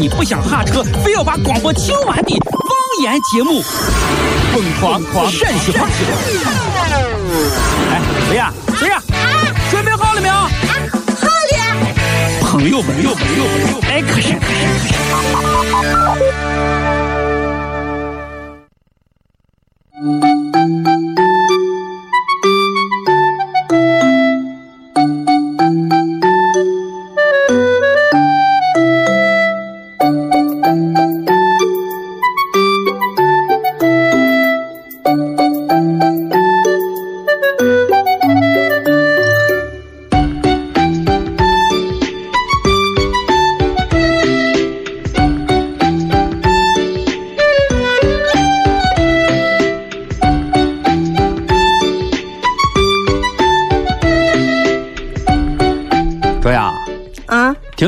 你不想下车，非要把广播听完的方言节目，疯狂狂陕西话。哎，谁呀？谁呀？准备好了没有？好了。朋友，朋友，朋友，朋友，哎，可是，可是，可是。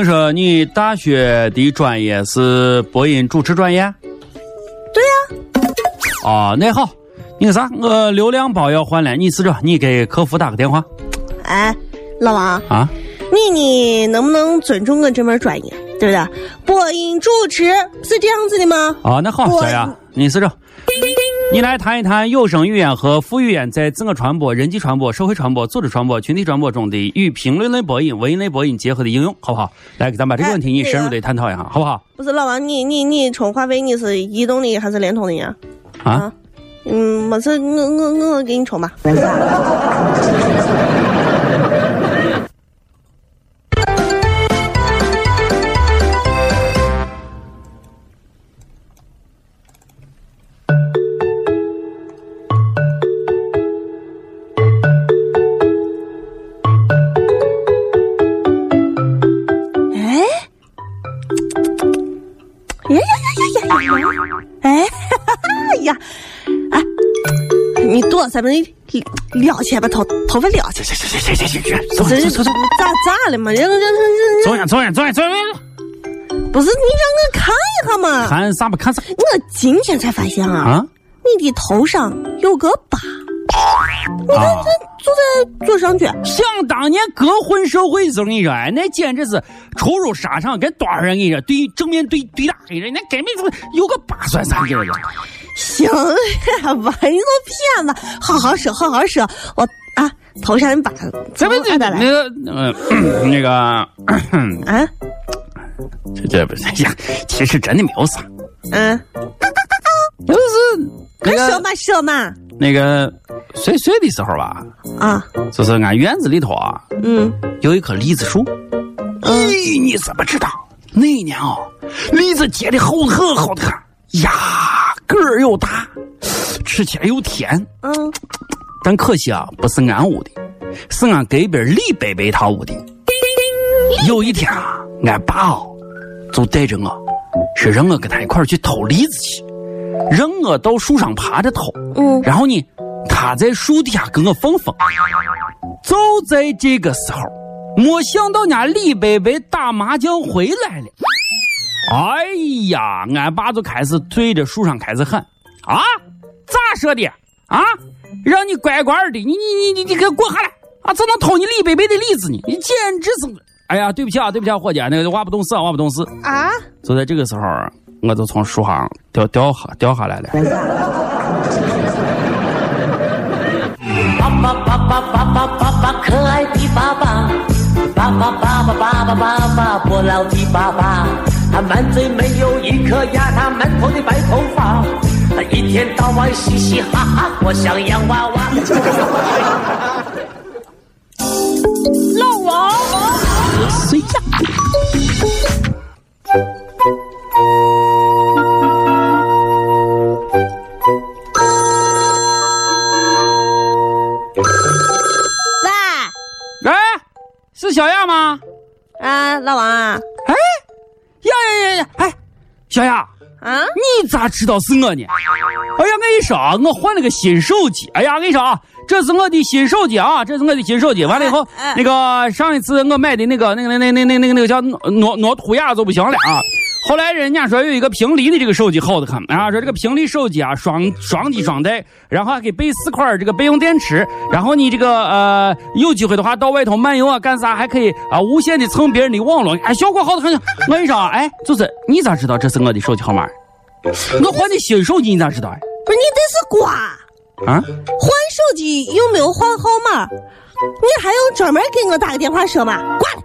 听说你大学的专业是播音主持专业？对呀、哦，那好，那个啥，我流量包要换了，你试着你给客服打个电话哎，老王，啊。你你能不能尊重我这门专业，对不对？播音主持是这样子的吗？啊，那好，小雅，你试着，你来谈一谈有声语言和副语言在自我传播、人际传播、社会传播、组织传播、群体传播中的与评论类播音、文艺类播音结合的应用，好不好？来，给咱把这个问题你哎深入的探讨一下，好不好？不是老王，你你你充话费你是移动的还是联通的呀？啊，嗯，没事，我我我给你充吧。呀呀呀呀呀呀！哎，哈哈哈呀，哎，你多咱们撩起来把头头发撩起来，行行行行行行，走走走走走，咋咋了嘛？人人人人走呀走呀走呀走呀！不是你让我看一下嘛？看啥不看啥我今天才发现啊，啊？你的头上有个疤，你看啊这就在左上角。想当年哥混社会的时候，你说，哎，那简直是出入沙场跟多少人跟你说对正面对对打的人，那根本就有个八算啥劲儿了？行了吧，你都骗子，好好说，好好说。我啊，头上的疤，这不这来来那个呃那个，啊，这这不是呀？其实真的没有啥，嗯，就是那个快说嘛说嘛，那个岁岁的时候吧，啊，就是俺院子里头啊嗯，有一棵栗子树。咦，你怎么知道？那一年啊，栗子结的好特好特呀，个儿又大，吃起来又甜。嗯，但可惜啊，不是俺屋的，是俺隔壁李伯伯他屋的。有一天啊，俺爸哦就带着我，说让我跟他一块儿去偷栗子去，让我到树上爬着偷。嗯然后呢，他在树底下跟我放风。就在这个时候，没想到家李伯伯打麻将回来了。哎呀，俺爸就开始对着树上开始喊：“啊，咋说的啊？让你乖乖的，你你你你你给我滚下来啊！怎能偷你李伯伯的李子呢？你简直是……哎呀，对不起啊，对不起啊，伙计，那个娃不懂事啊，娃不懂事。啊，就在这个时候，我就从树上掉掉下掉下来了。爸爸爸爸爸爸爸爸，可爱的爸爸，爸爸爸爸爸爸爸爸，不老的爸爸。他满嘴没有一颗牙，他满头的白头发，他一天到晚嘻嘻哈哈，我像洋娃娃。老王，谁呀？是小亚吗？啊，老王啊，哎，呀呀呀呀！哎，小雅，啊，你咋知道是我呢？哎呀，我跟你说啊，我换了个新手机。哎呀，我跟你说啊，这是我的新手机啊，这是我的新手机。完了以后，那个上一次我买的那个那个那那那那那个那个叫诺诺图亚就不行了啊。后来人家说有一个平离的这个手机好的很啊，说这个平离手机啊，双双机双待，然后还给备四块这个备用电池，然后你这个呃有机会的话到外头漫游啊干啥还可以啊无限的蹭别人的网络，哎效果好的很。我跟你说啊，哎，就是你咋知道这是我的手机号码？我换的新手机你咋知道呀？不是你这是瓜，啊？换手机又没有换号码，你还用专门给我打个电话说吗？挂了。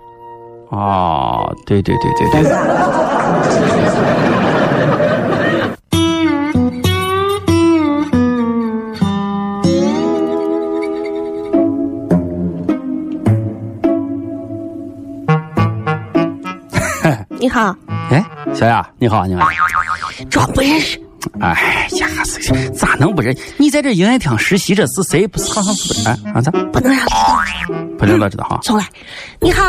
哦，对对对对对。你好，哎，小雅，你好，你好。装不认识。哎呀，是是咋能不认？你在这营业厅实习，这是谁？不是好好不哎啊咋？不能让。不领导知道哈？重来。你好，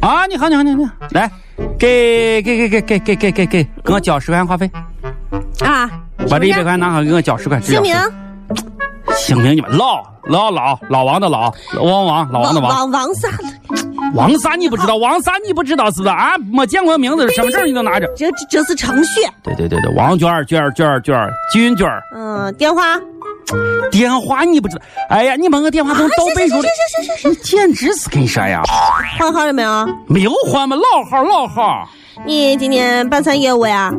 啊，你好，你好，你好，你好，来，给给给给给给给给给，给我交十块钱话费，啊，把这一百块拿好，给我交十块。姓名？姓名你们老老老老王的老王王老王的王王王啥？王啥你不知道？王啥你不知道是不是啊？没见过名字，身份证你都拿着。这这这是程序。对对对对，王娟儿娟儿娟儿娟儿金娟儿，嗯，电话。电话你不知道？哎呀，你把我电话都倒背出来，行行行行你简直是跟你说呀，换号了没有？没有换嘛，老号老号，你今天办啥业务呀？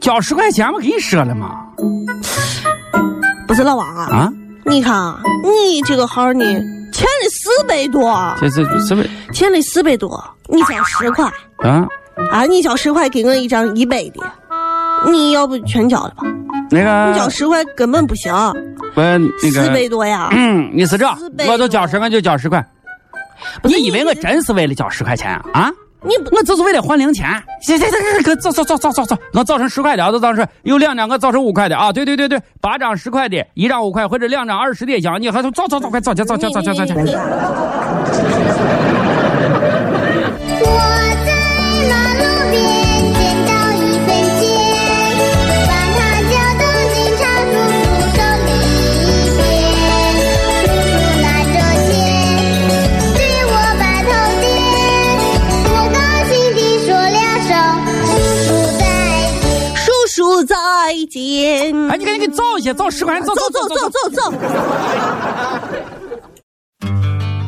交十块钱我跟你说了嘛。不是老王啊？啊，你看啊，你这个号呢，欠了四百多，这这四百欠了四百多，你交十块啊？啊？你交十块给我一张一百的，你要不全交了吧？那个你交个十块根本不行，不那四百个，多呀！嗯，你是这我就交十块就交十块。不是你以为我真是为了交十块钱啊？啊？你不我就是为了换零钱。行行行行，走走走走走走，我造成十块的啊，就造成有两张，我造成五块的啊。对对对对，八张十块的，一张五块或者两张二十的也行。你还走走走，快走去走去走去走去。我在马再见。哎，你赶紧给造一下，造十块钱，造走走走走走。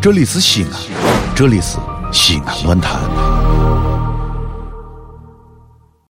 这里是西安，这里是西安论坛。